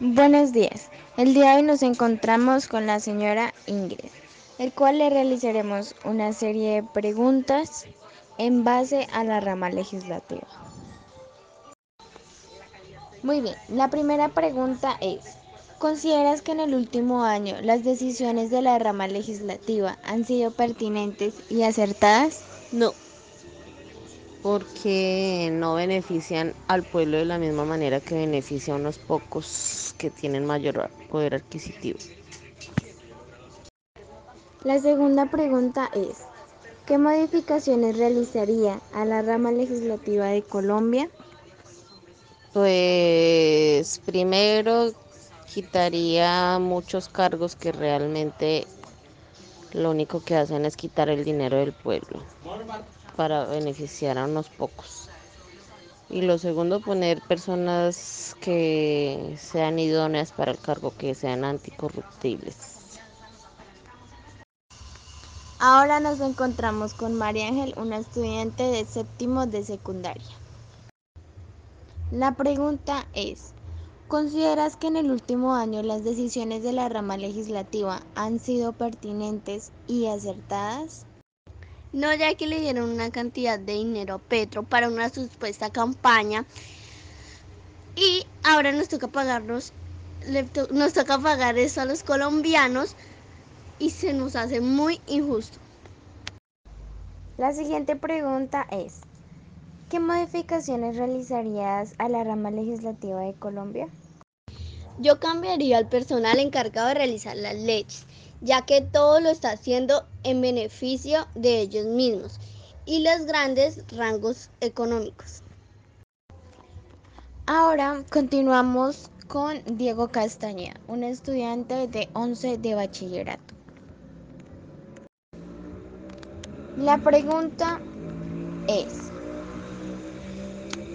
Buenos días. El día de hoy nos encontramos con la señora Ingrid, el cual le realizaremos una serie de preguntas en base a la rama legislativa. Muy bien, la primera pregunta es, ¿consideras que en el último año las decisiones de la rama legislativa han sido pertinentes y acertadas? No, porque no benefician al pueblo de la misma manera que beneficia a unos pocos que tienen mayor poder adquisitivo. La segunda pregunta es, ¿qué modificaciones realizaría a la rama legislativa de Colombia? Pues primero quitaría muchos cargos que realmente lo único que hacen es quitar el dinero del pueblo para beneficiar a unos pocos. Y lo segundo, poner personas que sean idóneas para el cargo, que sean anticorruptibles. Ahora nos encontramos con María Ángel, una estudiante de séptimo de secundaria. La pregunta es, ¿consideras que en el último año las decisiones de la rama legislativa han sido pertinentes y acertadas? No, ya que le dieron una cantidad de dinero a Petro para una supuesta campaña y ahora nos toca pagarnos, to nos toca pagar eso a los colombianos y se nos hace muy injusto. La siguiente pregunta es, ¿qué modificaciones realizarías a la rama legislativa de Colombia? Yo cambiaría al personal encargado de realizar las leyes, ya que todo lo está haciendo en beneficio de ellos mismos y los grandes rangos económicos. Ahora continuamos con Diego Castaña, un estudiante de 11 de bachillerato. La pregunta es,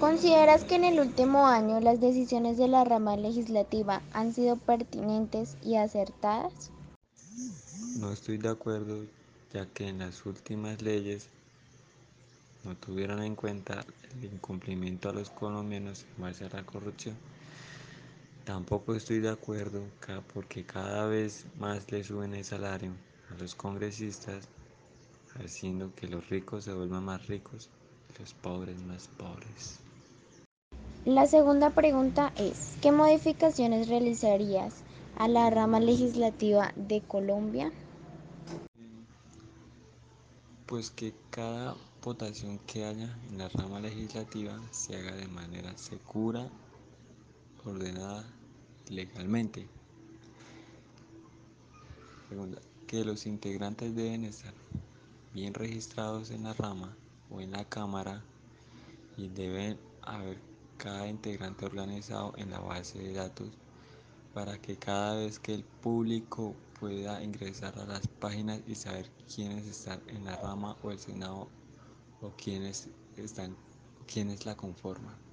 ¿consideras que en el último año las decisiones de la rama legislativa han sido pertinentes y acertadas? No estoy de acuerdo, ya que en las últimas leyes no tuvieron en cuenta el incumplimiento a los colombianos en base a la corrupción. Tampoco estoy de acuerdo porque cada vez más le suben el salario a los congresistas, haciendo que los ricos se vuelvan más ricos y los pobres más pobres. La segunda pregunta es, ¿qué modificaciones realizarías a la rama legislativa de Colombia? Pues que cada votación que haya en la rama legislativa se haga de manera segura, ordenada legalmente. Que los integrantes deben estar bien registrados en la rama o en la cámara y deben haber cada integrante organizado en la base de datos para que cada vez que el público pueda ingresar a las páginas y saber quiénes están en la rama o el senado o quiénes están quiénes la conforman.